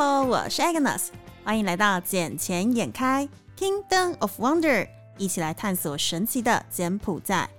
Hello，我是 Agnes，欢迎来到眼前眼开 Kingdom of Wonder，一起来探索神奇的柬埔寨。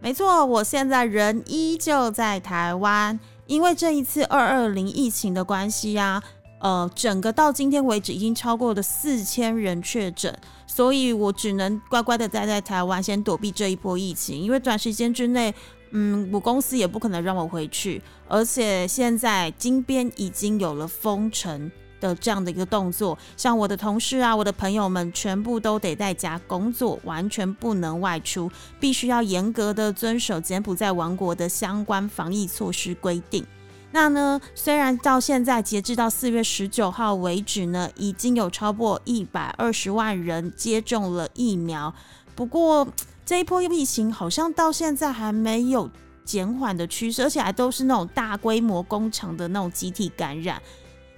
没错，我现在人依旧在台湾，因为这一次二二零疫情的关系呀，呃，整个到今天为止已经超过了四千人确诊，所以我只能乖乖的待在台湾，先躲避这一波疫情，因为短时间之内。嗯，我公司也不可能让我回去，而且现在金边已经有了封城的这样的一个动作，像我的同事啊，我的朋友们全部都得在家工作，完全不能外出，必须要严格的遵守柬埔寨王国的相关防疫措施规定。那呢，虽然到现在截至到四月十九号为止呢，已经有超过一百二十万人接种了疫苗，不过。这一波疫情好像到现在还没有减缓的趋势，而且还都是那种大规模工厂的那种集体感染。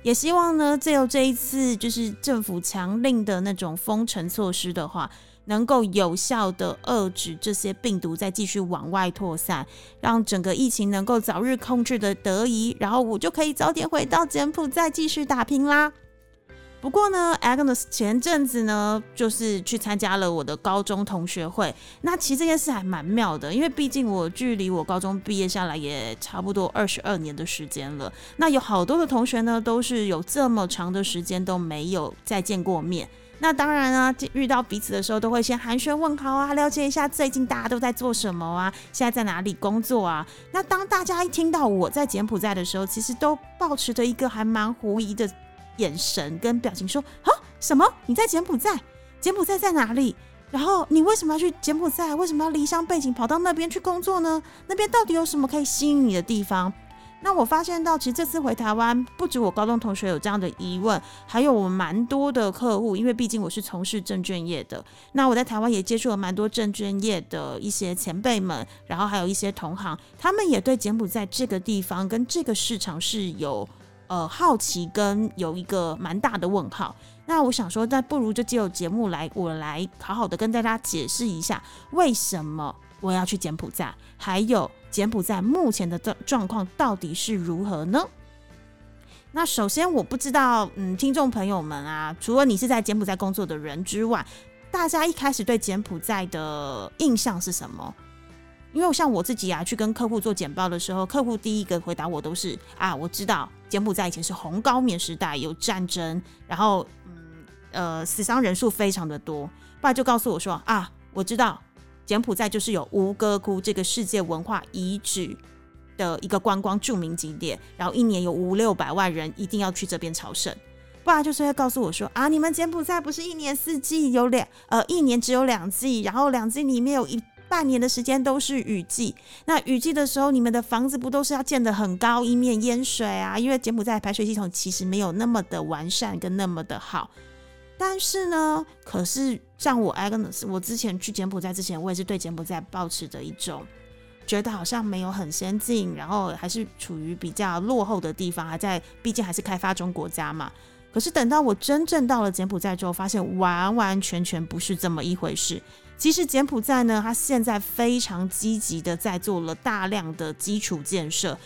也希望呢，只有这一次就是政府强令的那种封城措施的话，能够有效的遏制这些病毒再继续往外扩散，让整个疫情能够早日控制的得宜，然后我就可以早点回到柬埔寨继续打拼啦。不过呢，Agnes 前阵子呢，就是去参加了我的高中同学会。那其实这件事还蛮妙的，因为毕竟我距离我高中毕业下来也差不多二十二年的时间了。那有好多的同学呢，都是有这么长的时间都没有再见过面。那当然啊，遇到彼此的时候，都会先寒暄问好啊，了解一下最近大家都在做什么啊，现在在哪里工作啊。那当大家一听到我在柬埔寨的时候，其实都保持着一个还蛮狐疑的。眼神跟表情说：“啊，什么？你在柬埔寨？柬埔寨在哪里？然后你为什么要去柬埔寨？为什么要离乡背景跑到那边去工作呢？那边到底有什么可以吸引你的地方？”那我发现到，其实这次回台湾，不止我高中同学有这样的疑问，还有我蛮多的客户，因为毕竟我是从事证券业的。那我在台湾也接触了蛮多证券业的一些前辈们，然后还有一些同行，他们也对柬埔寨这个地方跟这个市场是有。呃，好奇跟有一个蛮大的问号。那我想说，那不如就借由节目来，我来好好的跟大家解释一下，为什么我要去柬埔寨，还有柬埔寨目前的状状况到底是如何呢？那首先，我不知道，嗯，听众朋友们啊，除了你是在柬埔寨工作的人之外，大家一开始对柬埔寨的印象是什么？因为像我自己啊，去跟客户做简报的时候，客户第一个回答我都是啊，我知道柬埔寨以前是红高棉时代，有战争，然后嗯呃死伤人数非常的多。爸就告诉我说啊，我知道柬埔寨就是有吴哥窟这个世界文化遗址的一个观光著名景点，然后一年有五六百万人一定要去这边朝圣。不然就是会告诉我说啊，你们柬埔寨不是一年四季有两呃一年只有两季，然后两季里面有一。半年的时间都是雨季，那雨季的时候，你们的房子不都是要建得很高，以免淹水啊？因为柬埔寨排水系统其实没有那么的完善跟那么的好。但是呢，可是像我我之前去柬埔寨之前，我也是对柬埔寨保持着一种觉得好像没有很先进，然后还是处于比较落后的地方，还在，毕竟还是开发中国家嘛。可是等到我真正到了柬埔寨之后，发现完完全全不是这么一回事。其实柬埔寨呢，它现在非常积极的在做了大量的基础建设。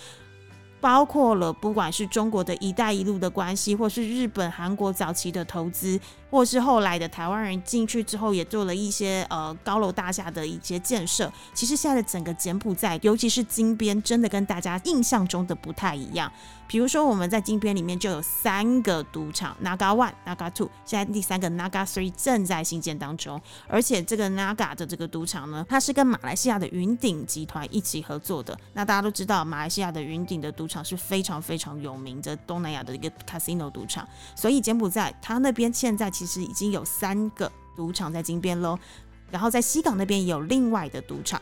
包括了不管是中国的一带一路的关系，或是日本、韩国早期的投资，或是后来的台湾人进去之后也做了一些呃高楼大厦的一些建设。其实现在的整个柬埔寨，尤其是金边，真的跟大家印象中的不太一样。比如说我们在金边里面就有三个赌场，Naga One、Naga Two，现在第三个 Naga Three 正在兴建当中。而且这个 Naga 的这个赌场呢，它是跟马来西亚的云顶集团一起合作的。那大家都知道，马来西亚的云顶的赌场。是非常非常有名的东南亚的一个 casino 赌场，所以柬埔寨它那边现在其其实已经有三个赌场在金边喽，然后在西港那边有另外的赌场。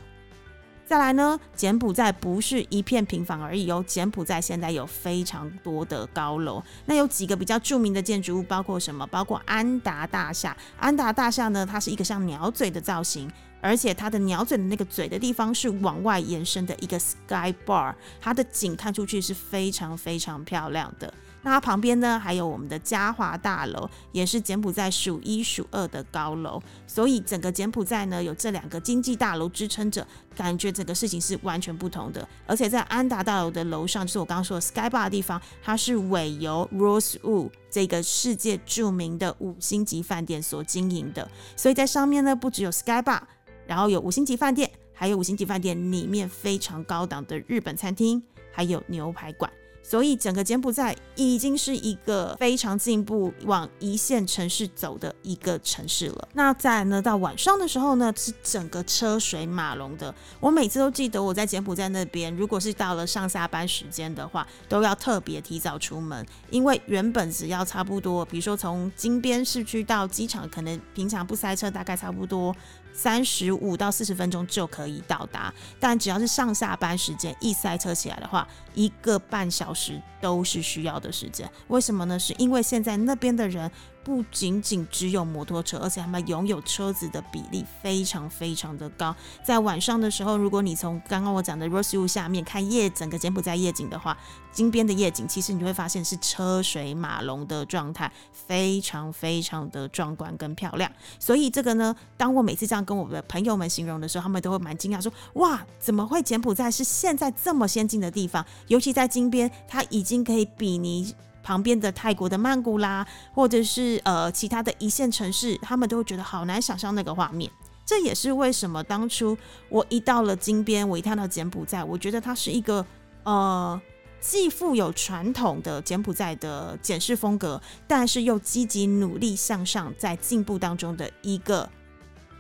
再来呢，柬埔寨不是一片平房而已哦，柬埔寨现在有非常多的高楼，那有几个比较著名的建筑物，包括什么？包括安达大厦。安达大厦呢，它是一个像鸟嘴的造型。而且它的鸟嘴的那个嘴的地方是往外延伸的一个 sky bar，它的景看出去是非常非常漂亮的。那它旁边呢，还有我们的嘉华大楼，也是柬埔寨数一数二的高楼。所以整个柬埔寨呢，有这两个经济大楼支撑着，感觉整个事情是完全不同的。而且在安达大楼的楼上，就是我刚刚说的 Sky Bar 的地方，它是委由 Rosewood 这个世界著名的五星级饭店所经营的。所以在上面呢，不只有 Sky Bar，然后有五星级饭店，还有五星级饭店里面非常高档的日本餐厅，还有牛排馆。所以整个柬埔寨已经是一个非常进步、往一线城市走的一个城市了。那在呢，到晚上的时候呢，是整个车水马龙的。我每次都记得我在柬埔寨那边，如果是到了上下班时间的话，都要特别提早出门，因为原本只要差不多，比如说从金边市区到机场，可能平常不塞车，大概差不多。三十五到四十分钟就可以到达，但只要是上下班时间一塞车起来的话，一个半小时都是需要的时间。为什么呢？是因为现在那边的人。不仅仅只有摩托车，而且他们拥有车子的比例非常非常的高。在晚上的时候，如果你从刚刚我讲的 Rosewood 下面看夜整个柬埔寨夜景的话，金边的夜景其实你会发现是车水马龙的状态，非常非常的壮观跟漂亮。所以这个呢，当我每次这样跟我的朋友们形容的时候，他们都会蛮惊讶，说：“哇，怎么会柬埔寨是现在这么先进的地方？尤其在金边，它已经可以比拟。”旁边的泰国的曼谷啦，或者是呃其他的一线城市，他们都会觉得好难想象那个画面。这也是为什么当初我一到了金边，我一看到柬埔寨，我觉得它是一个呃既富有传统的柬埔寨的简式风格，但是又积极努力向上，在进步当中的一个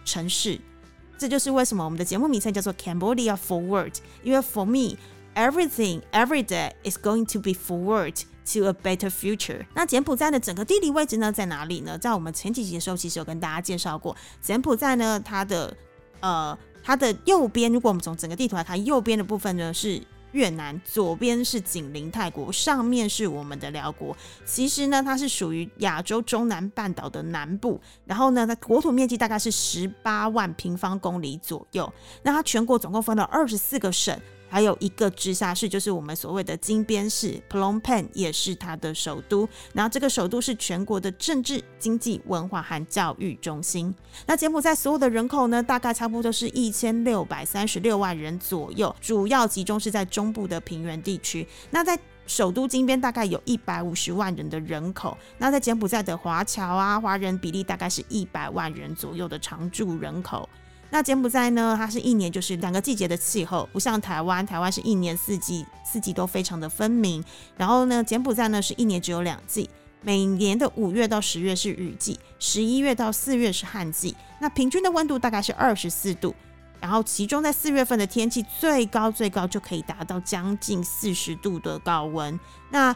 城市。这就是为什么我们的节目名称叫做 Cambodia Forward，因为 For me everything every day is going to be forward。To a better future。那柬埔寨的整个地理位置呢，在哪里呢？在我们前几集的时候，其实有跟大家介绍过，柬埔寨呢，它的呃，它的右边，如果我们从整个地图来看，右边的部分呢是越南，左边是紧邻泰国，上面是我们的辽国。其实呢，它是属于亚洲中南半岛的南部。然后呢，它国土面积大概是十八万平方公里左右。那它全国总共分了二十四个省。还有一个直辖市，就是我们所谓的金边市 （Phnom Penh），也是它的首都。然后这个首都是全国的政治、经济、文化和教育中心。那柬埔寨所有的人口呢，大概差不多是一千六百三十六万人左右，主要集中是在中部的平原地区。那在首都金边大概有一百五十万人的人口。那在柬埔寨的华侨啊，华人比例大概是一百万人左右的常住人口。那柬埔寨呢？它是一年就是两个季节的气候，不像台湾，台湾是一年四季，四季都非常的分明。然后呢，柬埔寨呢是一年只有两季，每年的五月到十月是雨季，十一月到四月是旱季。那平均的温度大概是二十四度，然后其中在四月份的天气最高最高就可以达到将近四十度的高温。那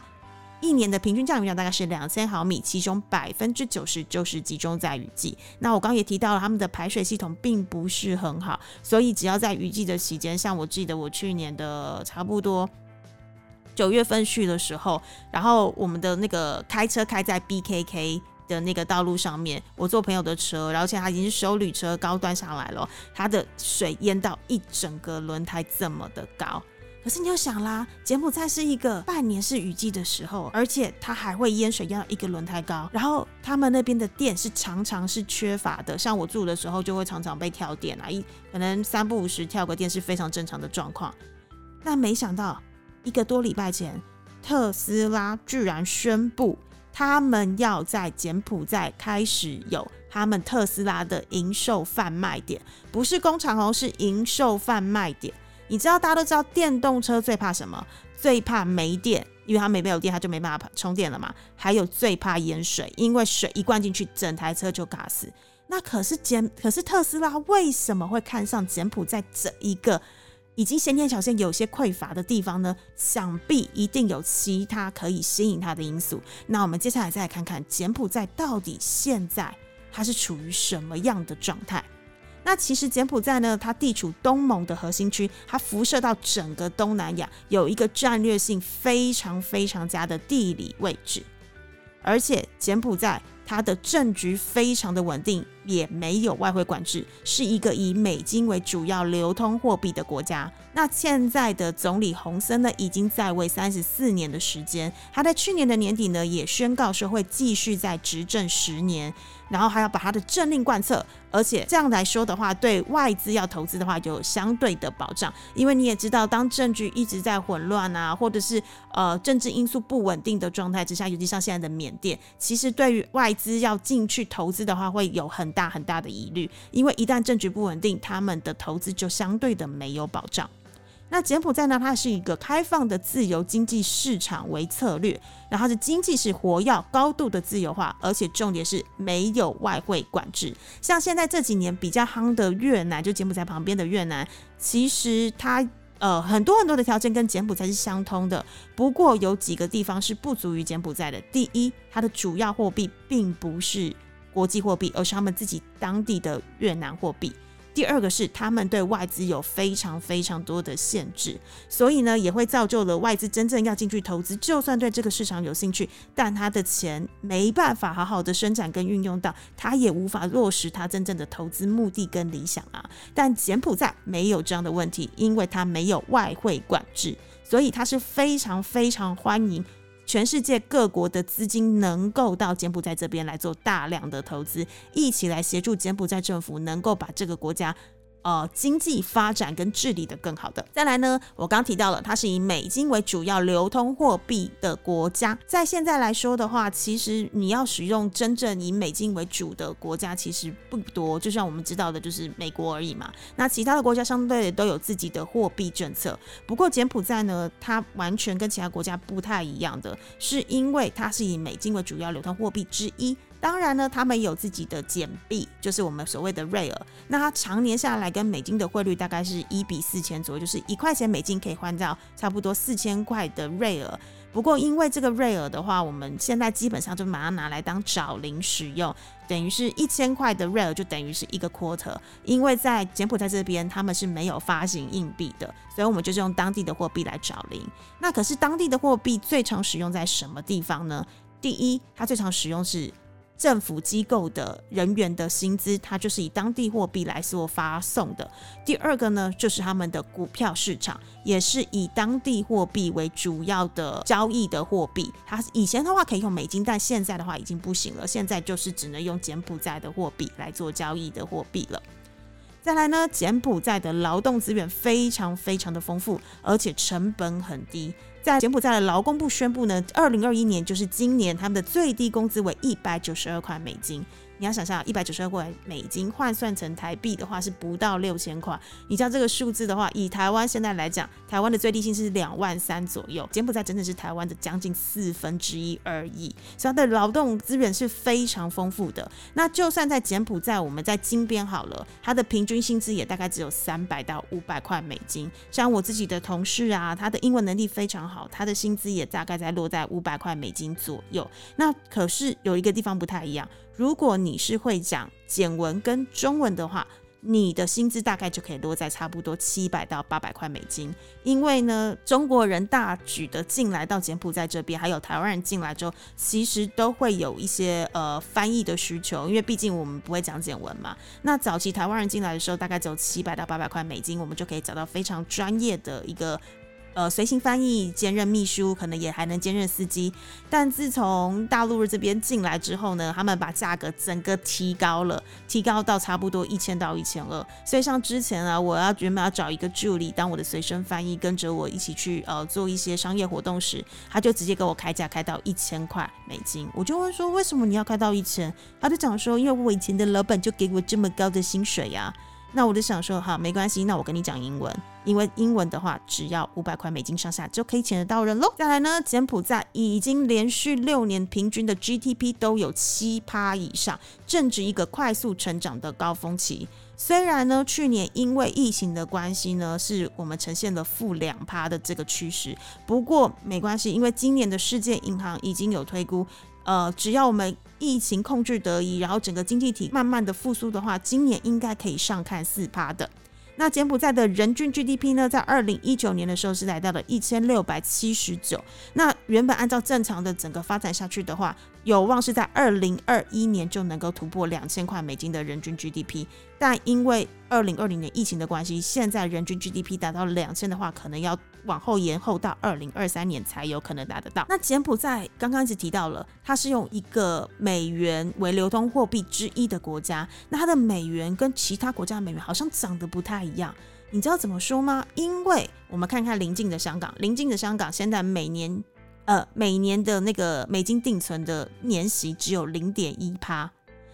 一年的平均降雨量大概是两千毫米，其中百分之九十就是集中在雨季。那我刚刚也提到了，他们的排水系统并不是很好，所以只要在雨季的期间，像我记得我去年的差不多九月份去的时候，然后我们的那个开车开在 BKK 的那个道路上面，我坐朋友的车，然后现在他已经是修旅车高端上来了，他的水淹到一整个轮胎这么的高。可是你要想啦，柬埔寨是一个半年是雨季的时候，而且它还会淹水淹到一个轮胎高。然后他们那边的电是常常是缺乏的，像我住的时候就会常常被跳电啊，一可能三不五时跳个电是非常正常的状况。但没想到一个多礼拜前，特斯拉居然宣布他们要在柬埔寨开始有他们特斯拉的营售贩卖点，不是工厂哦，是营售贩卖点。你知道大家都知道电动车最怕什么？最怕没电，因为它没没有电，它就没办法充电了嘛。还有最怕淹水，因为水一灌进去，整台车就嘎死。那可是柬，可是特斯拉为什么会看上柬埔寨这一个已经先天条件有些匮乏的地方呢？想必一定有其他可以吸引它的因素。那我们接下来再来看看柬埔寨到底现在它是处于什么样的状态。那其实柬埔寨呢，它地处东盟的核心区，它辐射到整个东南亚，有一个战略性非常非常佳的地理位置。而且柬埔寨它的政局非常的稳定，也没有外汇管制，是一个以美金为主要流通货币的国家。那现在的总理洪森呢，已经在位三十四年的时间，他在去年的年底呢，也宣告说会继续在执政十年。然后还要把他的政令贯彻，而且这样来说的话，对外资要投资的话，有相对的保障。因为你也知道，当政局一直在混乱啊，或者是呃政治因素不稳定的状态之下，尤其像现在的缅甸，其实对于外资要进去投资的话，会有很大很大的疑虑。因为一旦政局不稳定，他们的投资就相对的没有保障。那柬埔寨呢？它是一个开放的自由经济市场为策略，然后它的经济是活跃、高度的自由化，而且重点是没有外汇管制。像现在这几年比较夯的越南，就柬埔寨旁边的越南，其实它呃很多很多的条件跟柬埔寨是相通的，不过有几个地方是不足于柬埔寨的。第一，它的主要货币并不是国际货币，而是他们自己当地的越南货币。第二个是他们对外资有非常非常多的限制，所以呢也会造就了外资真正要进去投资，就算对这个市场有兴趣，但他的钱没办法好好的生产跟运用到，他也无法落实他真正的投资目的跟理想啊。但柬埔寨没有这样的问题，因为它没有外汇管制，所以它是非常非常欢迎。全世界各国的资金能够到柬埔寨这边来做大量的投资，一起来协助柬埔寨政府能够把这个国家。呃，经济发展跟治理的更好的。再来呢，我刚提到了，它是以美金为主要流通货币的国家。在现在来说的话，其实你要使用真正以美金为主的国家，其实不多。就像我们知道的，就是美国而已嘛。那其他的国家相对都有自己的货币政策。不过柬埔寨呢，它完全跟其他国家不太一样的，是因为它是以美金为主要流通货币之一。当然呢，他们有自己的简币，就是我们所谓的瑞尔。那它常年下来跟美金的汇率大概是一比四千左右，就是一块钱美金可以换到差不多四千块的瑞尔。不过因为这个瑞尔的话，我们现在基本上就把它拿来当找零使用，等于是一千块的瑞尔就等于是一个 quarter。因为在柬埔寨这边他们是没有发行硬币的，所以我们就是用当地的货币来找零。那可是当地的货币最常使用在什么地方呢？第一，它最常使用是。政府机构的人员的薪资，它就是以当地货币来做发送的。第二个呢，就是他们的股票市场，也是以当地货币为主要的交易的货币。它以前的话可以用美金，但现在的话已经不行了，现在就是只能用柬埔寨的货币来做交易的货币了。再来呢，柬埔寨的劳动资源非常非常的丰富，而且成本很低。在柬埔寨的劳工部宣布呢，二零二一年就是今年，他们的最低工资为一百九十二块美金。你要想象一百九十二块美金换算成台币的话是不到六千块。你像这个数字的话，以台湾现在来讲，台湾的最低薪是两万三左右，柬埔寨整整是台湾的将近四分之一而已。所以它的劳动资源是非常丰富的。那就算在柬埔寨，我们在金边好了，它的平均薪资也大概只有三百到五百块美金。像我自己的同事啊，他的英文能力非常好，他的薪资也大概在落在五百块美金左右。那可是有一个地方不太一样。如果你是会讲简文跟中文的话，你的薪资大概就可以落在差不多七百到八百块美金。因为呢，中国人大举的进来到柬埔寨这边，还有台湾人进来之后，其实都会有一些呃翻译的需求，因为毕竟我们不会讲简文嘛。那早期台湾人进来的时候，大概只有七百到八百块美金，我们就可以找到非常专业的一个。呃，随行翻译兼任秘书，可能也还能兼任司机。但自从大陆这边进来之后呢，他们把价格整个提高了，提高到差不多一千到一千二。所以像之前啊，我要原本要找一个助理当我的随身翻译，跟着我一起去呃做一些商业活动时，他就直接给我开价开到一千块美金。我就问说，为什么你要开到一千？他就讲说，因为我以前的老板就给我这么高的薪水呀。那我就想说，好，没关系，那我跟你讲英文，因为英文的话，只要五百块美金上下就可以请得到人喽。再来呢，柬埔寨已经连续六年平均的 GDP 都有七趴以上，正值一个快速成长的高峰期。虽然呢，去年因为疫情的关系呢，是我们呈现了负两趴的这个趋势，不过没关系，因为今年的世界银行已经有推估。呃，只要我们疫情控制得宜，然后整个经济体慢慢的复苏的话，今年应该可以上看四趴的。那柬埔寨的人均 GDP 呢，在二零一九年的时候是来到了一千六百七十九。那原本按照正常的整个发展下去的话，有望是在二零二一年就能够突破两千块美金的人均 GDP，但因为二零二零年疫情的关系，现在人均 GDP 达到两千的话，可能要往后延后到二零二三年才有可能达得到。那柬埔寨刚刚一直提到了，它是用一个美元为流通货币之一的国家，那它的美元跟其他国家的美元好像长得不太一样。你知道怎么说吗？因为我们看看邻近的香港，邻近的香港现在每年。呃，每年的那个美金定存的年息只有零点一趴，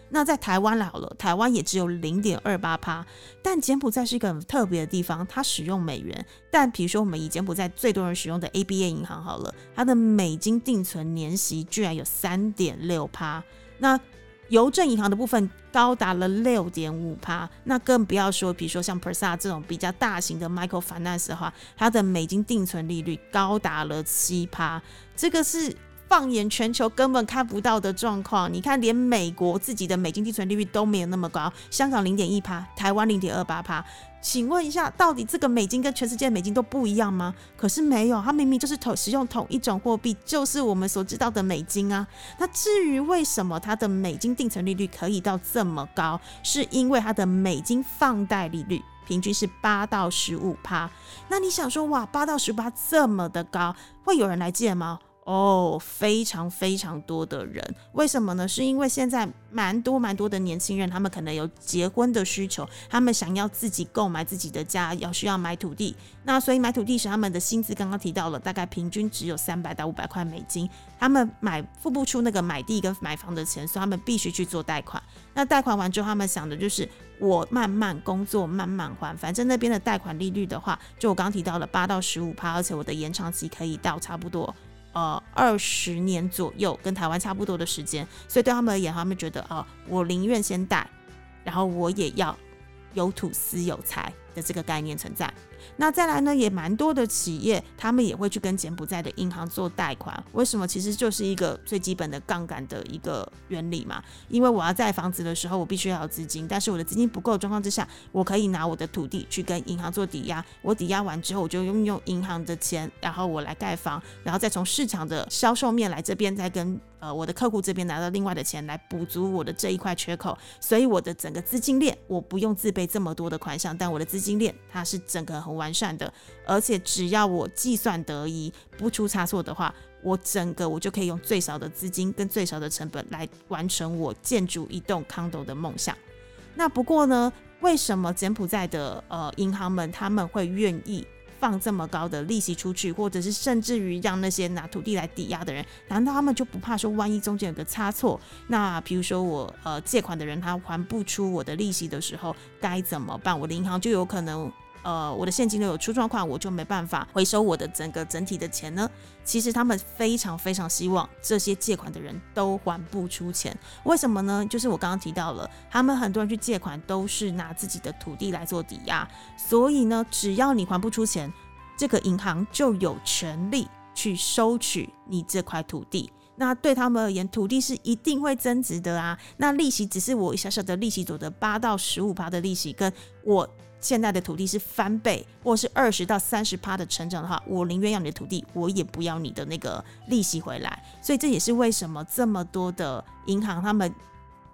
那在台湾好了，台湾也只有零点二八趴。但柬埔寨是一个很特别的地方，它使用美元，但比如说我们以柬埔寨最多人使用的 ABA 银行好了，它的美金定存年息居然有三点六趴。那邮政银行的部分高达了六点五趴，那更不要说，比如说像 Persa 这种比较大型的 Michael Finance 的话，它的美金定存利率高达了七趴，这个是放眼全球根本看不到的状况。你看，连美国自己的美金定存利率都没有那么高，香港零点一趴，台湾零点二八趴。请问一下，到底这个美金跟全世界的美金都不一样吗？可是没有，它明明就是同使用同一种货币，就是我们所知道的美金啊。那至于为什么它的美金定存利率可以到这么高，是因为它的美金放贷利率平均是八到十五趴。那你想说，哇，八到十五趴这么的高，会有人来借吗？哦，非常非常多的人，为什么呢？是因为现在蛮多蛮多的年轻人，他们可能有结婚的需求，他们想要自己购买自己的家，要需要买土地。那所以买土地时，他们的薪资刚刚提到了，大概平均只有三百到五百块美金，他们买付不出那个买地跟买房的钱，所以他们必须去做贷款。那贷款完之后，他们想的就是我慢慢工作，慢慢还，反正那边的贷款利率的话，就我刚提到了八到十五趴，而且我的延长期可以到差不多。呃，二十年左右，跟台湾差不多的时间，所以对他们而言，他们觉得啊，我宁愿先带，然后我也要有土司有财的这个概念存在。那再来呢，也蛮多的企业，他们也会去跟柬埔寨的银行做贷款。为什么？其实就是一个最基本的杠杆的一个原理嘛。因为我要盖房子的时候，我必须要有资金，但是我的资金不够的状况之下，我可以拿我的土地去跟银行做抵押。我抵押完之后，我就用用银行的钱，然后我来盖房，然后再从市场的销售面来这边再跟呃我的客户这边拿到另外的钱来补足我的这一块缺口。所以我的整个资金链，我不用自备这么多的款项，但我的资金链它是整个很完。善的，而且只要我计算得宜，不出差错的话，我整个我就可以用最少的资金跟最少的成本来完成我建筑一栋 condo 的梦想。那不过呢，为什么柬埔寨的呃银行们他们会愿意放这么高的利息出去，或者是甚至于让那些拿土地来抵押的人，难道他们就不怕说万一中间有个差错？那比如说我呃借款的人他还不出我的利息的时候，该怎么办？我的银行就有可能。呃，我的现金流有出状况，我就没办法回收我的整个整体的钱呢。其实他们非常非常希望这些借款的人都还不出钱，为什么呢？就是我刚刚提到了，他们很多人去借款都是拿自己的土地来做抵押，所以呢，只要你还不出钱，这个银行就有权利去收取你这块土地。那对他们而言，土地是一定会增值的啊。那利息只是我小小的利息所得八到十五趴的利息，跟我。现在的土地是翻倍，或是二十到三十趴的成长的话，我宁愿要你的土地，我也不要你的那个利息回来。所以这也是为什么这么多的银行，他们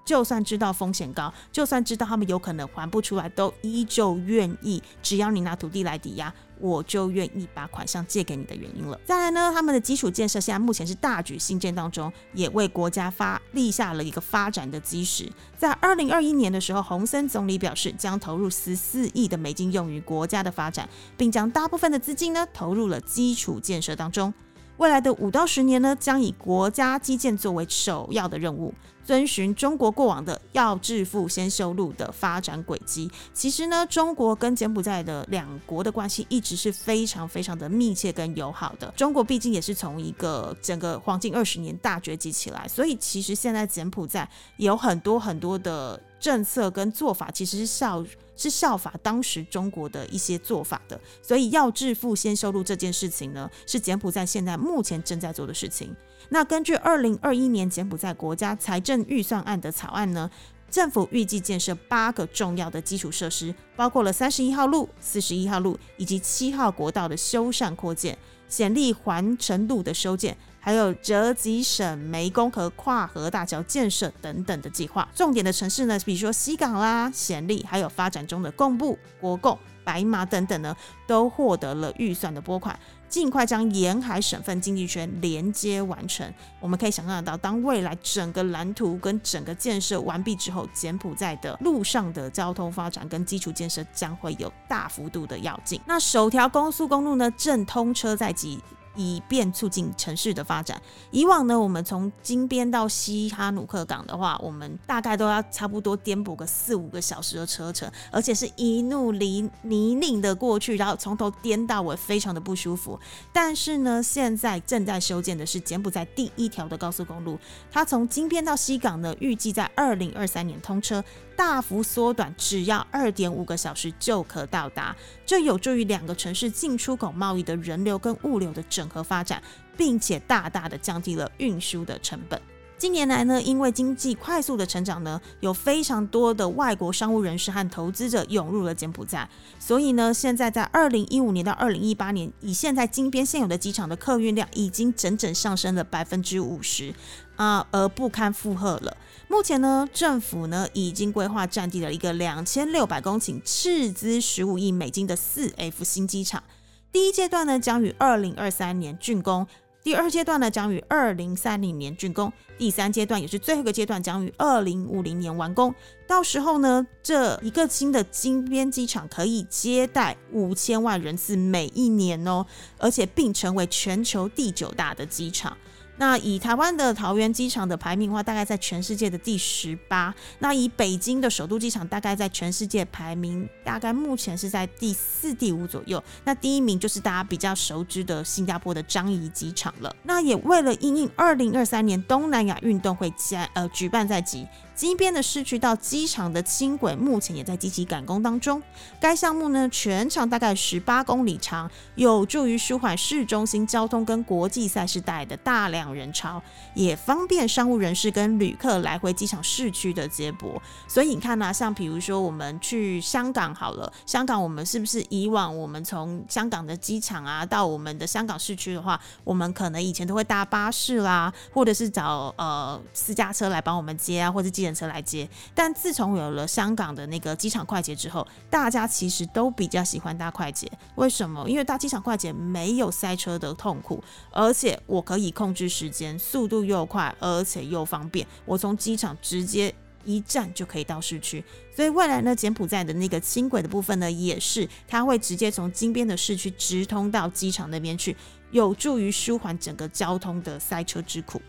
就算知道风险高，就算知道他们有可能还不出来，都依旧愿意，只要你拿土地来抵押。我就愿意把款项借给你的原因了。再来呢，他们的基础建设现在目前是大举兴建当中，也为国家发立下了一个发展的基石。在二零二一年的时候，洪森总理表示将投入十四亿的美金用于国家的发展，并将大部分的资金呢投入了基础建设当中。未来的五到十年呢，将以国家基建作为首要的任务。遵循中国过往的“要致富先修路”的发展轨迹，其实呢，中国跟柬埔寨的两国的关系一直是非常非常的密切跟友好的。中国毕竟也是从一个整个黄金二十年大崛起起来，所以其实现在柬埔寨有很多很多的政策跟做法，其实是效是效法当时中国的一些做法的。所以“要致富先修路”这件事情呢，是柬埔寨现在目前正在做的事情。那根据二零二一年柬埔寨国家财政预算案的草案呢，政府预计建设八个重要的基础设施，包括了三十一号路、四十一号路以及七号国道的修缮扩建、显利环城路的修建、还有浙吉省湄公河跨河大桥建设等等的计划。重点的城市呢，比如说西港啦、暹粒，还有发展中的贡布、国贡、白马等等呢，都获得了预算的拨款。尽快将沿海省份经济圈连接完成。我们可以想象得到，当未来整个蓝图跟整个建设完毕之后，柬埔寨的路上的交通发展跟基础建设将会有大幅度的要进。那首条高速公路呢，正通车在即。以便促进城市的发展。以往呢，我们从金边到西哈努克港的话，我们大概都要差不多颠簸个四五个小时的车程，而且是一路泥泥泞的过去，然后从头颠到尾，非常的不舒服。但是呢，现在正在修建的是柬埔寨第一条的高速公路，它从金边到西港呢，预计在二零二三年通车。大幅缩短，只要二点五个小时就可到达，这有助于两个城市进出口贸易的人流跟物流的整合发展，并且大大的降低了运输的成本。近年来呢，因为经济快速的成长呢，有非常多的外国商务人士和投资者涌入了柬埔寨，所以呢，现在在二零一五年到二零一八年，以现在金边现有的机场的客运量已经整整上升了百分之五十啊，而不堪负荷了。目前呢，政府呢已经规划占地了一个两千六百公顷、斥资十五亿美金的四 F 新机场。第一阶段呢将于二零二三年竣工，第二阶段呢将于二零三零年竣工，第三阶段也是最后一个阶段将于二零五零年完工。到时候呢，这一个新的金边机场可以接待五千万人次每一年哦，而且并成为全球第九大的机场。那以台湾的桃园机场的排名的话，大概在全世界的第十八。那以北京的首都机场，大概在全世界排名大概目前是在第四、第五左右。那第一名就是大家比较熟知的新加坡的樟宜机场了。那也为了应应二零二三年东南亚运动会加呃举办在即。金边的市区到机场的轻轨目前也在积极赶工当中。该项目呢，全长大概十八公里长，有助于舒缓市中心交通跟国际赛事带来的大量人潮，也方便商务人士跟旅客来回机场市区的接驳。所以你看呢，像比如说我们去香港好了，香港我们是不是以往我们从香港的机场啊到我们的香港市区的话，我们可能以前都会搭巴士啦，或者是找呃私家车来帮我们接啊，或者接。车来接，但自从有了香港的那个机场快捷之后，大家其实都比较喜欢搭快捷。为什么？因为搭机场快捷没有塞车的痛苦，而且我可以控制时间，速度又快，而且又方便。我从机场直接一站就可以到市区。所以未来呢，柬埔寨的那个轻轨的部分呢，也是它会直接从金边的市区直通到机场那边去，有助于舒缓整个交通的塞车之苦。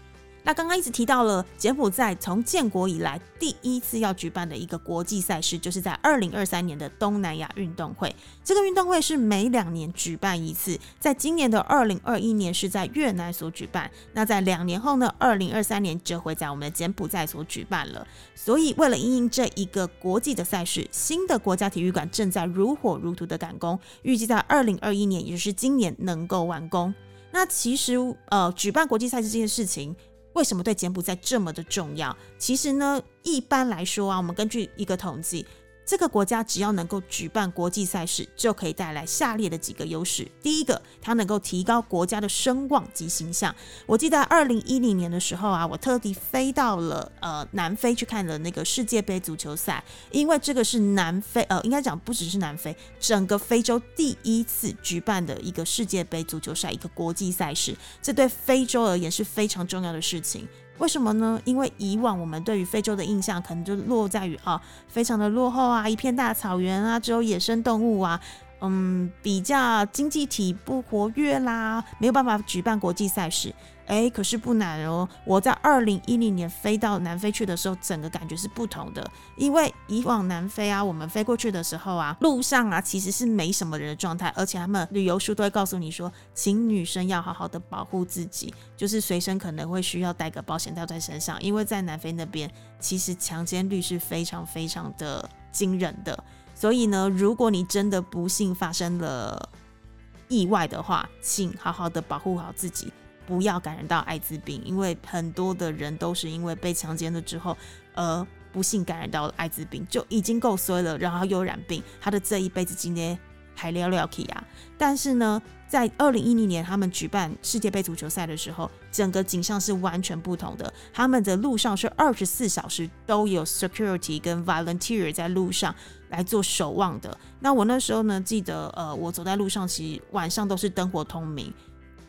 那刚刚一直提到了柬埔寨从建国以来第一次要举办的一个国际赛事，就是在二零二三年的东南亚运动会。这个运动会是每两年举办一次，在今年的二零二一年是在越南所举办，那在两年后呢，二零二三年就会在我们的柬埔寨所举办了。所以为了应应这一个国际的赛事，新的国家体育馆正在如火如荼的赶工，预计在二零二一年，也就是今年能够完工。那其实呃，举办国际赛事这件事情。为什么对柬埔寨这么的重要？其实呢，一般来说啊，我们根据一个统计。这个国家只要能够举办国际赛事，就可以带来下列的几个优势。第一个，它能够提高国家的声望及形象。我记得二零一零年的时候啊，我特地飞到了呃南非去看了那个世界杯足球赛，因为这个是南非呃应该讲不只是南非，整个非洲第一次举办的一个世界杯足球赛，一个国际赛事，这对非洲而言是非常重要的事情。为什么呢？因为以往我们对于非洲的印象可能就落在于啊，非常的落后啊，一片大草原啊，只有野生动物啊。嗯，比较经济体不活跃啦，没有办法举办国际赛事。哎，可是不难哦。我在二零一零年飞到南非去的时候，整个感觉是不同的。因为以往南非啊，我们飞过去的时候啊，路上啊其实是没什么人的状态，而且他们旅游书都会告诉你说，请女生要好好的保护自己，就是随身可能会需要带个保险套在身上，因为在南非那边其实强奸率是非常非常的惊人的。所以呢，如果你真的不幸发生了意外的话，请好好的保护好自己，不要感染到艾滋病，因为很多的人都是因为被强奸了之后，而不幸感染到了艾滋病，就已经够衰了，然后又染病，他的这一辈子今天还聊聊起啊。但是呢，在二零一零年他们举办世界杯足球赛的时候，整个景象是完全不同的。他们的路上是二十四小时都有 security 跟 volunteer 在路上来做守望的。那我那时候呢，记得呃，我走在路上，其实晚上都是灯火通明。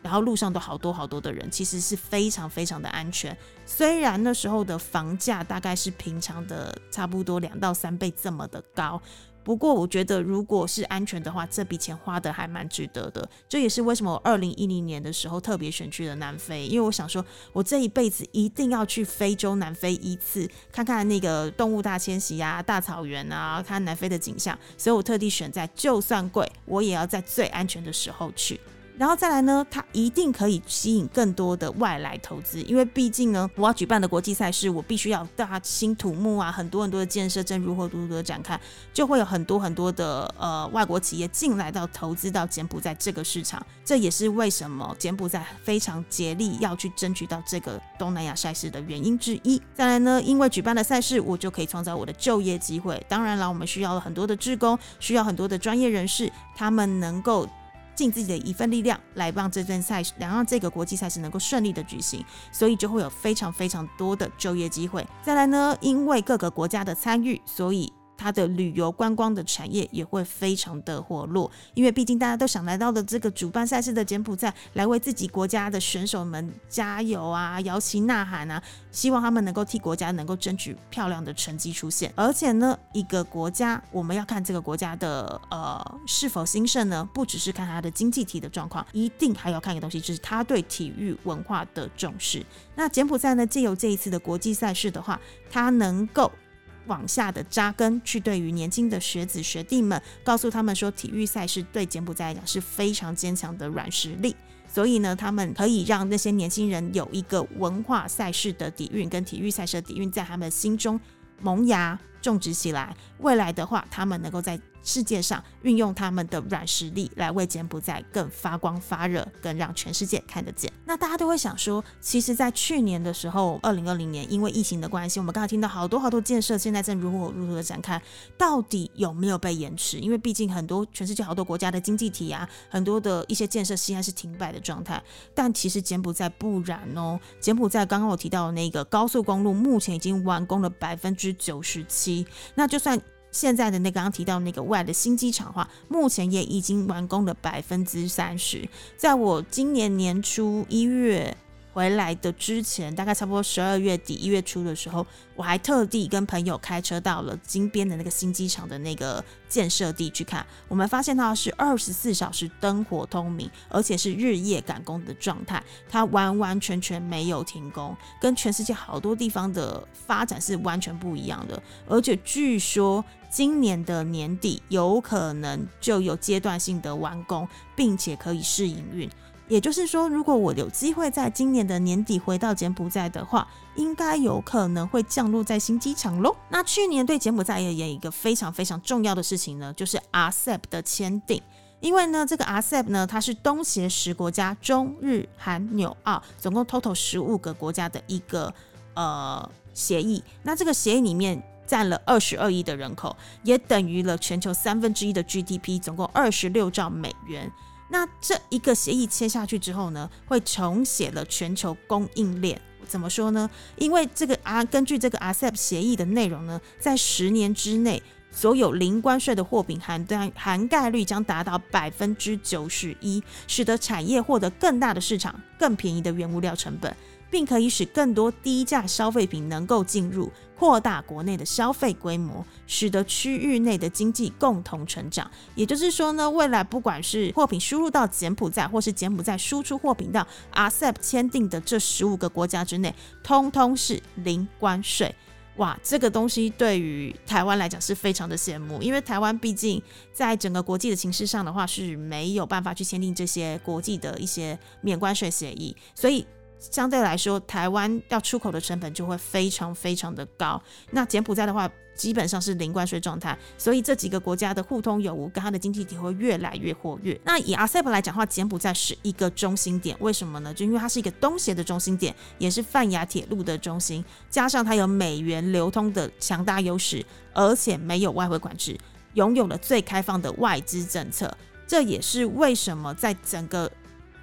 然后路上都好多好多的人，其实是非常非常的安全。虽然那时候的房价大概是平常的差不多两到三倍这么的高，不过我觉得如果是安全的话，这笔钱花的还蛮值得的。这也是为什么我二零一零年的时候特别选去了南非，因为我想说我这一辈子一定要去非洲南非一次，看看那个动物大迁徙啊、大草原啊，看南非的景象。所以我特地选在就算贵，我也要在最安全的时候去。然后再来呢，它一定可以吸引更多的外来投资，因为毕竟呢，我要举办的国际赛事，我必须要大兴土木啊，很多很多的建设正如火如荼的展开，就会有很多很多的呃外国企业进来到投资到柬埔寨这个市场，这也是为什么柬埔寨非常竭力要去争取到这个东南亚赛事的原因之一。再来呢，因为举办的赛事，我就可以创造我的就业机会。当然了，我们需要很多的职工，需要很多的专业人士，他们能够。尽自己的一份力量来让这阵赛事，来让这个国际赛事能够顺利的举行，所以就会有非常非常多的就业机会。再来呢，因为各个国家的参与，所以。它的旅游观光的产业也会非常的活络，因为毕竟大家都想来到的这个主办赛事的柬埔寨，来为自己国家的选手们加油啊，摇旗呐喊啊，希望他们能够替国家能够争取漂亮的成绩出现。而且呢，一个国家我们要看这个国家的呃是否兴盛呢，不只是看它的经济体的状况，一定还要看一个东西，就是他对体育文化的重视。那柬埔寨呢，借由这一次的国际赛事的话，它能够。往下的扎根，去对于年轻的学子学弟们，告诉他们说，体育赛事对柬埔寨来讲是非常坚强的软实力。所以呢，他们可以让那些年轻人有一个文化赛事的底蕴，跟体育赛事的底蕴在他们心中萌芽、种植起来。未来的话，他们能够在。世界上运用他们的软实力来为柬埔寨更发光发热，更让全世界看得见。那大家都会想说，其实，在去年的时候，二零二零年，因为疫情的关系，我们刚才听到好多好多建设现在正如火如荼的展开，到底有没有被延迟？因为毕竟很多全世界好多国家的经济体啊，很多的一些建设现在是停摆的状态。但其实柬埔寨不然哦，柬埔寨刚刚我提到的那个高速公路，目前已经完工了百分之九十七。那就算现在的那刚刚提到那个外的新机场话，目前也已经完工了百分之三十。在我今年年初一月。回来的之前，大概差不多十二月底一月初的时候，我还特地跟朋友开车到了金边的那个新机场的那个建设地去看。我们发现它是二十四小时灯火通明，而且是日夜赶工的状态，它完完全全没有停工，跟全世界好多地方的发展是完全不一样的。而且据说今年的年底有可能就有阶段性的完工，并且可以试营运。也就是说，如果我有机会在今年的年底回到柬埔寨的话，应该有可能会降落在新机场喽。那去年对柬埔寨而言，一个非常非常重要的事情呢，就是 RCEP 的签订。因为呢，这个 RCEP 呢，它是东协十国家中日韩纽澳总共 total 十五个国家的一个呃协议。那这个协议里面占了二十二亿的人口，也等于了全球三分之一的 GDP，总共二十六兆美元。那这一个协议签下去之后呢，会重写了全球供应链。怎么说呢？因为这个啊，根据这个 RCEP 协议的内容呢，在十年之内，所有零关税的货品含单含概率将达到百分之九十一，使得产业获得更大的市场、更便宜的原物料成本。并可以使更多低价消费品能够进入，扩大国内的消费规模，使得区域内的经济共同成长。也就是说呢，未来不管是货品输入到柬埔寨，或是柬埔寨输出货品到 RCEP 签订的这十五个国家之内，通通是零关税。哇，这个东西对于台湾来讲是非常的羡慕，因为台湾毕竟在整个国际的形势上的话是没有办法去签订这些国际的一些免关税协议，所以。相对来说，台湾要出口的成本就会非常非常的高。那柬埔寨的话，基本上是零关税状态，所以这几个国家的互通有无，跟它的经济体会越来越活跃。那以阿塞拜来讲的话，柬埔寨是一个中心点，为什么呢？就因为它是一个东协的中心点，也是泛亚铁路的中心，加上它有美元流通的强大优势，而且没有外汇管制。拥有了最开放的外资政策。这也是为什么在整个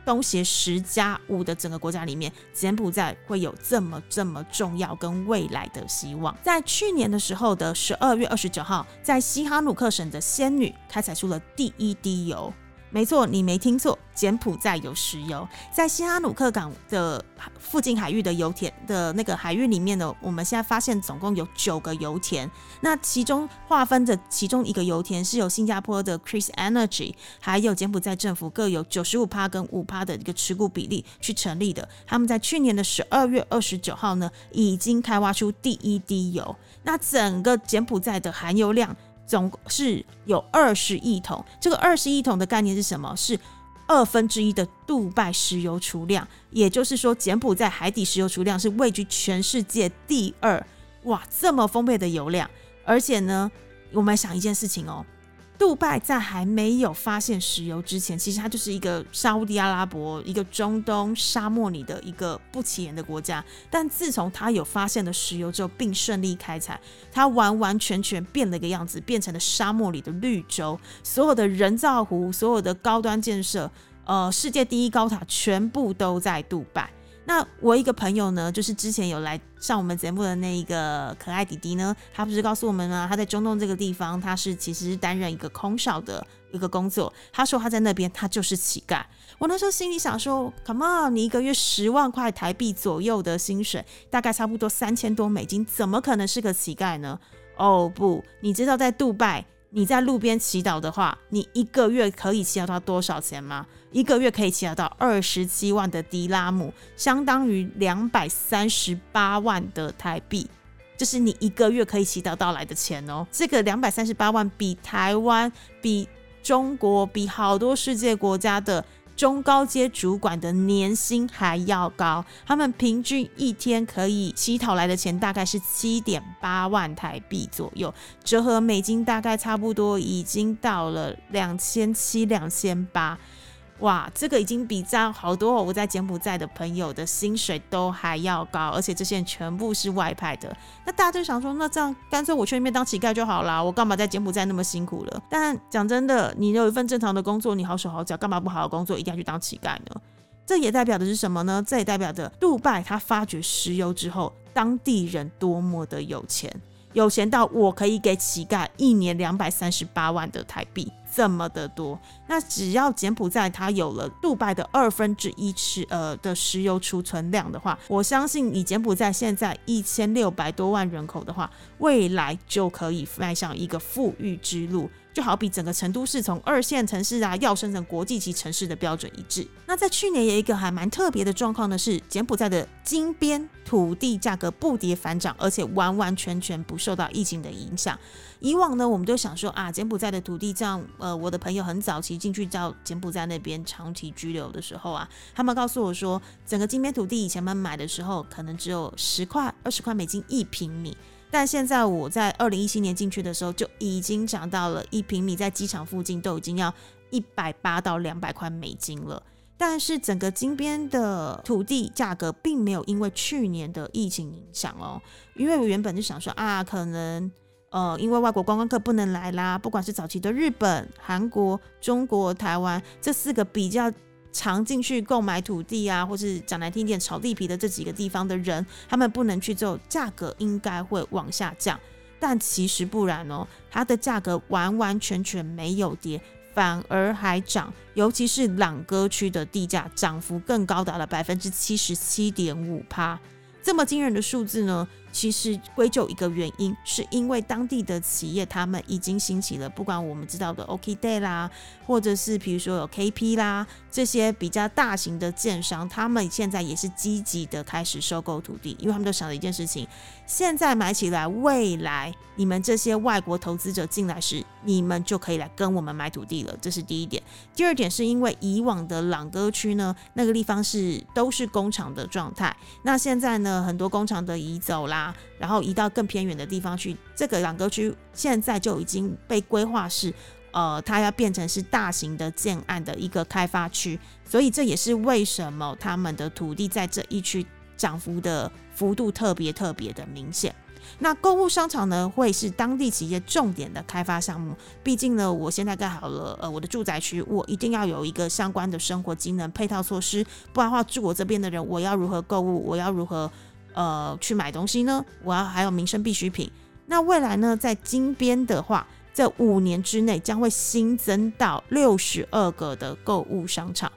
东协十加五的整个国家里面，柬埔寨会有这么这么重要跟未来的希望。在去年的时候的十二月二十九号，在西哈努克省的仙女开采出了第一滴油。没错，你没听错，柬埔寨有石油。在西哈努克港的附近海域的油田的那个海域里面呢，我们现在发现总共有九个油田。那其中划分的其中一个油田是由新加坡的 Chris Energy，还有柬埔寨政府各有九十五趴跟五趴的一个持股比例去成立的。他们在去年的十二月二十九号呢，已经开挖出第一滴油。那整个柬埔寨的含油量。总是有二十亿桶，这个二十亿桶的概念是什么？是二分之一的杜拜石油储量，也就是说，柬埔寨海底石油储量是位居全世界第二。哇，这么丰沛的油量，而且呢，我们想一件事情哦。杜拜在还没有发现石油之前，其实它就是一个沙地阿拉伯、一个中东沙漠里的一个不起眼的国家。但自从它有发现了石油之后，并顺利开采，它完完全全变了一个样子，变成了沙漠里的绿洲。所有的人造湖、所有的高端建设、呃，世界第一高塔，全部都在杜拜。那我一个朋友呢，就是之前有来上我们节目的那一个可爱弟弟呢，他不是告诉我们呢，他在中东这个地方，他是其实是担任一个空少的一个工作。他说他在那边，他就是乞丐。我那时候心里想说，Come on，你一个月十万块台币左右的薪水，大概差不多三千多美金，怎么可能是个乞丐呢？哦不，你知道在杜拜。你在路边祈祷的话，你一个月可以祈祷到多少钱吗？一个月可以祈祷到二十七万的迪拉姆，相当于两百三十八万的台币，这是你一个月可以祈祷到来的钱哦。这个两百三十八万比台湾、比中国、比好多世界国家的。中高阶主管的年薪还要高，他们平均一天可以乞讨来的钱大概是七点八万台币左右，折合美金大概差不多已经到了两千七、两千八。哇，这个已经比在好多我在柬埔寨的朋友的薪水都还要高，而且这些人全部是外派的。那大家就想说，那这样干脆我去那边当乞丐就好啦，我干嘛在柬埔寨那么辛苦了？但讲真的，你有一份正常的工作，你好手好脚，干嘛不好好工作，一定要去当乞丐呢？这也代表的是什么呢？这也代表着杜拜他发掘石油之后，当地人多么的有钱，有钱到我可以给乞丐一年两百三十八万的台币。这么的多，那只要柬埔寨它有了杜拜的二分之一石呃的石油储存量的话，我相信以柬埔寨现在一千六百多万人口的话，未来就可以迈向一个富裕之路。就好比整个成都市从二线城市啊，要升成国际级城市的标准一致。那在去年有一个还蛮特别的状况呢，是柬埔寨的金边土地价格不跌反涨，而且完完全全不受到疫情的影响。以往呢，我们都想说啊，柬埔寨的土地这样，呃，我的朋友很早期进去到柬埔寨那边长期居留的时候啊，他们告诉我说，整个金边土地以前们买的时候，可能只有十块、二十块美金一平米。但现在我在二零一七年进去的时候就已经涨到了一平米，在机场附近都已经要一百八到两百块美金了。但是整个金边的土地价格并没有因为去年的疫情影响哦，因为我原本就想说啊，可能呃因为外国观光客不能来啦，不管是早期的日本、韩国、中国、台湾这四个比较。常进去购买土地啊，或是讲难听点炒地皮的这几个地方的人，他们不能去之后，价格应该会往下降。但其实不然哦，它的价格完完全全没有跌，反而还涨。尤其是朗歌区的地价涨幅更高达了百分之七十七点五趴，这么惊人的数字呢？其实归咎一个原因，是因为当地的企业他们已经兴起了，不管我们知道的 OKday 啦，或者是比如说有 KP 啦这些比较大型的建商，他们现在也是积极的开始收购土地，因为他们都想了一件事情：现在买起来，未来你们这些外国投资者进来时，你们就可以来跟我们买土地了。这是第一点。第二点是因为以往的朗哥区呢，那个地方是都是工厂的状态，那现在呢，很多工厂的移走啦。然后移到更偏远的地方去，这个朗哥区现在就已经被规划是，呃，它要变成是大型的建案的一个开发区，所以这也是为什么他们的土地在这一区涨幅的幅度特别特别的明显。那购物商场呢，会是当地企业重点的开发项目。毕竟呢，我现在盖好了，呃，我的住宅区，我一定要有一个相关的生活机能配套措施，不然的话，住我这边的人，我要如何购物？我要如何呃去买东西呢？我要还有民生必需品。那未来呢，在金边的话，这五年之内将会新增到六十二个的购物商场。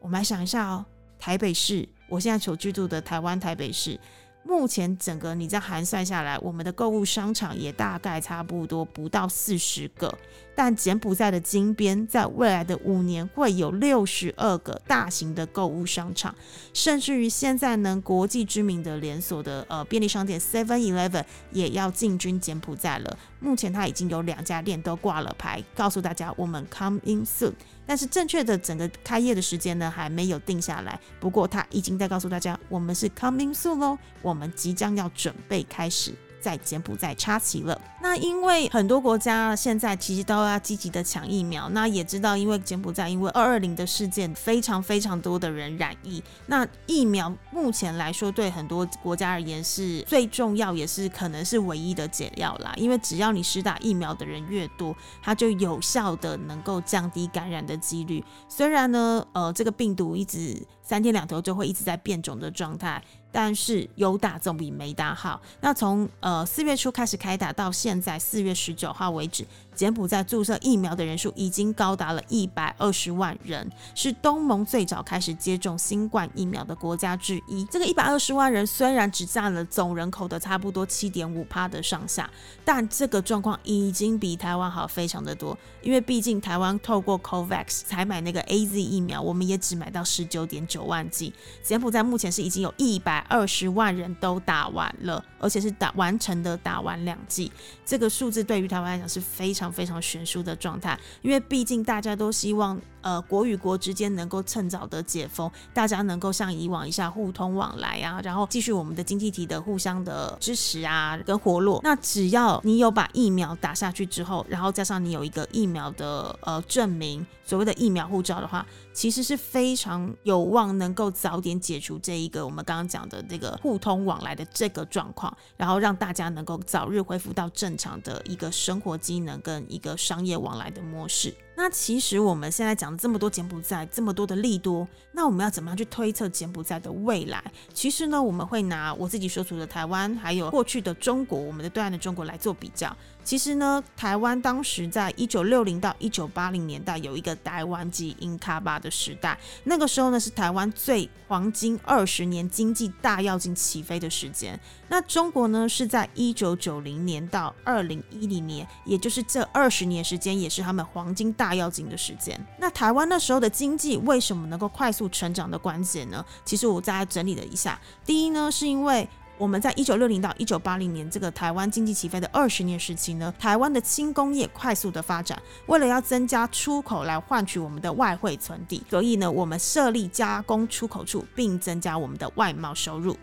我们来想一下哦，台北市，我现在所居住的台湾台北市。目前整个你这样算下来，我们的购物商场也大概差不多不到四十个。但柬埔寨的金边在未来的五年会有六十二个大型的购物商场，甚至于现在呢，国际知名的连锁的呃便利商店 Seven Eleven 也要进军柬埔寨了。目前它已经有两家店都挂了牌，告诉大家我们 coming soon。但是正确的整个开业的时间呢，还没有定下来。不过它已经在告诉大家，我们是 coming soon 喽，我们即将要准备开始。在柬埔寨插旗了。那因为很多国家现在其实都要积极的抢疫苗。那也知道，因为柬埔寨因为二二零的事件，非常非常多的人染疫。那疫苗目前来说，对很多国家而言是最重要，也是可能是唯一的解药啦。因为只要你施打疫苗的人越多，它就有效的能够降低感染的几率。虽然呢，呃，这个病毒一直三天两头就会一直在变种的状态。但是有打总比没打好。那从呃四月初开始开打到现在四月十九号为止。柬埔寨注射疫苗的人数已经高达了一百二十万人，是东盟最早开始接种新冠疫苗的国家之一。这个一百二十万人虽然只占了总人口的差不多七点五趴的上下，但这个状况已经比台湾好非常的多。因为毕竟台湾透过 COVAX 采买那个 AZ 疫苗，我们也只买到十九点九万剂。柬埔寨目前是已经有一百二十万人都打完了，而且是打完成的打完两剂。这个数字对于台湾来讲是非常。非常悬殊的状态，因为毕竟大家都希望，呃，国与国之间能够趁早的解封，大家能够像以往一下互通往来啊，然后继续我们的经济体的互相的支持啊，跟活络。那只要你有把疫苗打下去之后，然后加上你有一个疫苗的呃证明，所谓的疫苗护照的话。其实是非常有望能够早点解除这一个我们刚刚讲的这个互通往来的这个状况，然后让大家能够早日恢复到正常的一个生活机能跟一个商业往来的模式。那其实我们现在讲这么多柬埔寨，这么多的利多，那我们要怎么样去推测柬埔寨的未来？其实呢，我们会拿我自己所处的台湾，还有过去的中国，我们的对岸的中国来做比较。其实呢，台湾当时在一九六零到一九八零年代有一个台湾及英卡巴的时代，那个时候呢是台湾最黄金二十年经济大跃进起飞的时间。那中国呢是在一九九零年到二零一零年，也就是这二十年时间，也是他们黄金大跃进的时间。那台湾那时候的经济为什么能够快速成长的关键呢？其实我再来整理了一下，第一呢是因为我们在一九六零到一九八零年这个台湾经济起飞的二十年时期呢，台湾的轻工业快速的发展，为了要增加出口来换取我们的外汇存底，所以呢我们设立加工出口处，并增加我们的外贸收入。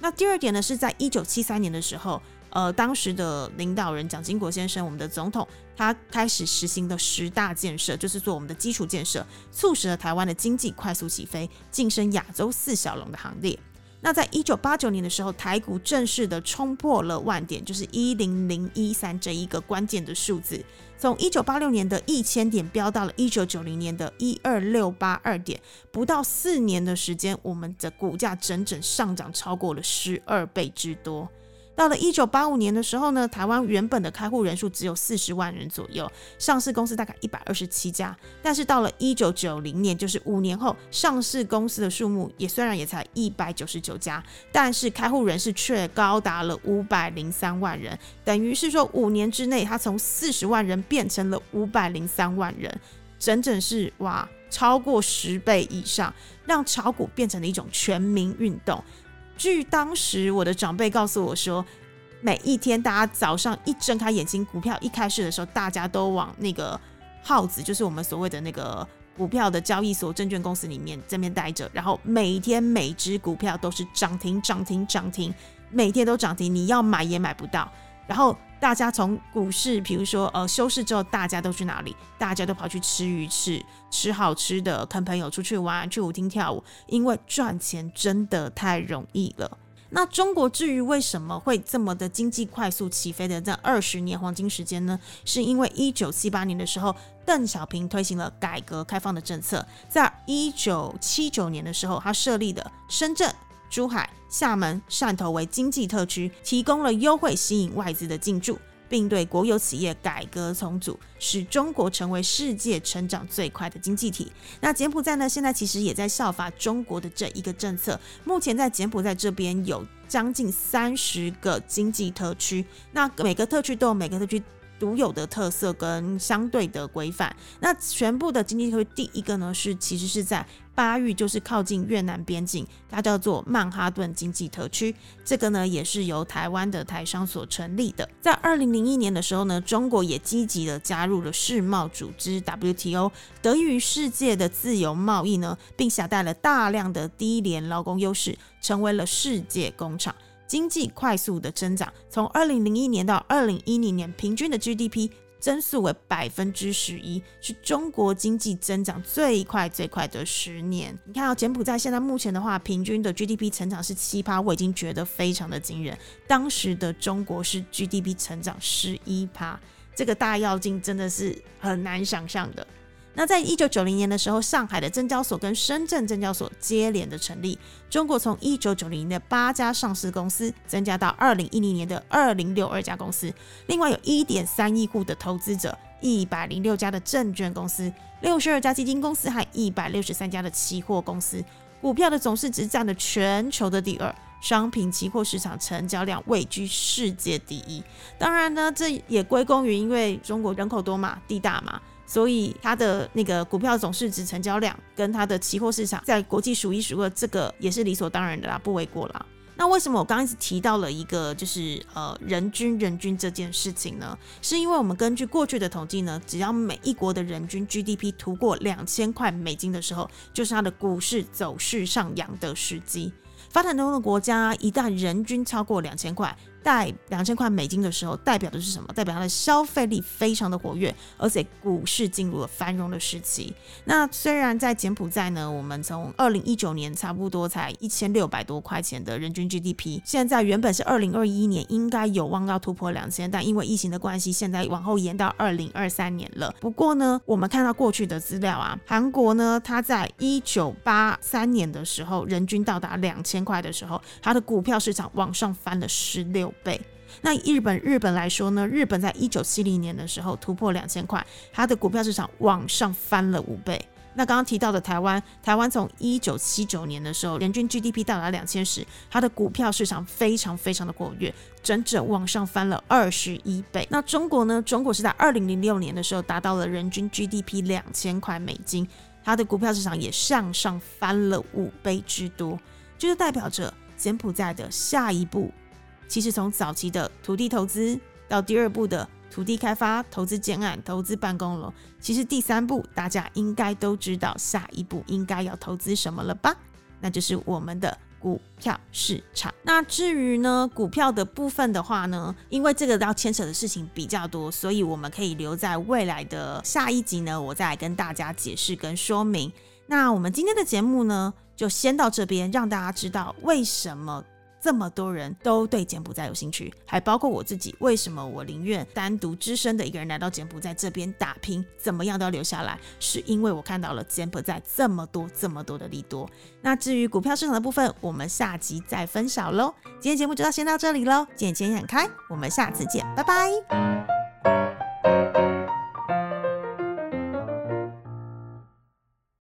那第二点呢，是在一九七三年的时候，呃，当时的领导人蒋经国先生，我们的总统，他开始实行的十大建设，就是做我们的基础建设，促使了台湾的经济快速起飞，晋升亚洲四小龙的行列。那在一九八九年的时候，台股正式的冲破了万点，就是一零零一三这一个关键的数字。从一九八六年的一千点飙到了一九九零年的一二六八二点，不到四年的时间，我们的股价整整上涨超过了十二倍之多。到了一九八五年的时候呢，台湾原本的开户人数只有四十万人左右，上市公司大概一百二十七家。但是到了一九九零年，就是五年后，上市公司的数目也虽然也才一百九十九家，但是开户人士却高达了五百零三万人，等于是说五年之内，它从四十万人变成了五百零三万人，整整是哇，超过十倍以上，让炒股变成了一种全民运动。据当时我的长辈告诉我说，每一天大家早上一睁开眼睛，股票一开市的时候，大家都往那个耗子，就是我们所谓的那个股票的交易所、证券公司里面这边待着，然后每天每只股票都是涨停、涨停、涨停，每天都涨停，你要买也买不到，然后。大家从股市，比如说呃休市之后，大家都去哪里？大家都跑去吃鱼翅，吃好吃的，跟朋友出去玩，去舞厅跳舞，因为赚钱真的太容易了。那中国至于为什么会这么的经济快速起飞的这二十年黄金时间呢？是因为一九七八年的时候，邓小平推行了改革开放的政策，在一九七九年的时候，他设立的深圳、珠海、厦门、汕头为经济特区，提供了优惠，吸引外资的进驻。并对国有企业改革重组，使中国成为世界成长最快的经济体。那柬埔寨呢？现在其实也在效法中国的这一个政策。目前在柬埔寨这边有将近三十个经济特区，那每个特区都有每个特区。独有的特色跟相对的规范，那全部的经济特区第一个呢是其实是在巴育，就是靠近越南边境，它叫做曼哈顿经济特区。这个呢也是由台湾的台商所成立的。在二零零一年的时候呢，中国也积极的加入了世贸组织 WTO，得益于世界的自由贸易呢，并携带了大量的低廉劳工优势，成为了世界工厂。经济快速的增长，从二零零一年到二零一零年，平均的 GDP 增速为百分之十一，是中国经济增长最快最快的十年。你看到柬埔寨现在目前的话，平均的 GDP 成长是七趴，我已经觉得非常的惊人。当时的中国是 GDP 成长十一趴，这个大跃进真的是很难想象的。那在一九九零年的时候，上海的证交所跟深圳证交所接连的成立，中国从一九九零年的八家上市公司增加到二零一零年的二零六二家公司，另外有一点三亿户的投资者，一百零六家的证券公司，六十二家基金公司，还一百六十三家的期货公司，股票的总市值占了全球的第二，商品期货市场成交量位居世界第一。当然呢，这也归功于因为中国人口多嘛，地大嘛。所以它的那个股票总市值成交量跟它的期货市场在国际数一数二，这个也是理所当然的啦，不为过啦。那为什么我刚刚一直提到了一个就是呃人均人均这件事情呢？是因为我们根据过去的统计呢，只要每一国的人均 GDP 突过两千块美金的时候，就是它的股市走势上扬的时机。发展中的国家一旦人均超过两千块。带两千块美金的时候，代表的是什么？代表它的消费力非常的活跃，而且股市进入了繁荣的时期。那虽然在柬埔寨呢，我们从二零一九年差不多才一千六百多块钱的人均 GDP，现在原本是二零二一年应该有望要突破两千，但因为疫情的关系，现在往后延到二零二三年了。不过呢，我们看到过去的资料啊，韩国呢，它在一九八三年的时候，人均到达两千块的时候，它的股票市场往上翻了十六。倍。那日本日本来说呢，日本在一九七零年的时候突破两千块，它的股票市场往上翻了五倍。那刚刚提到的台湾，台湾从一九七九年的时候，人均 GDP 到达两千时，它的股票市场非常非常的活跃，整整往上翻了二十一倍。那中国呢？中国是在二零零六年的时候达到了人均 GDP 两千块美金，它的股票市场也向上翻了五倍之多，就是代表着柬埔寨的下一步。其实从早期的土地投资到第二步的土地开发、投资建案、投资办公楼，其实第三步大家应该都知道下一步应该要投资什么了吧？那就是我们的股票市场。那至于呢股票的部分的话呢，因为这个要牵扯的事情比较多，所以我们可以留在未来的下一集呢，我再来跟大家解释跟说明。那我们今天的节目呢，就先到这边，让大家知道为什么。这么多人都对柬埔寨有兴趣，还包括我自己。为什么我宁愿单独只身的一个人来到柬埔寨这边打拼，怎么样都要留下来？是因为我看到了柬埔寨这么多、这么多的利多。那至于股票市场的部分，我们下集再分享喽。今天节目就到先到这里喽，见钱眼开，我们下次见，拜拜。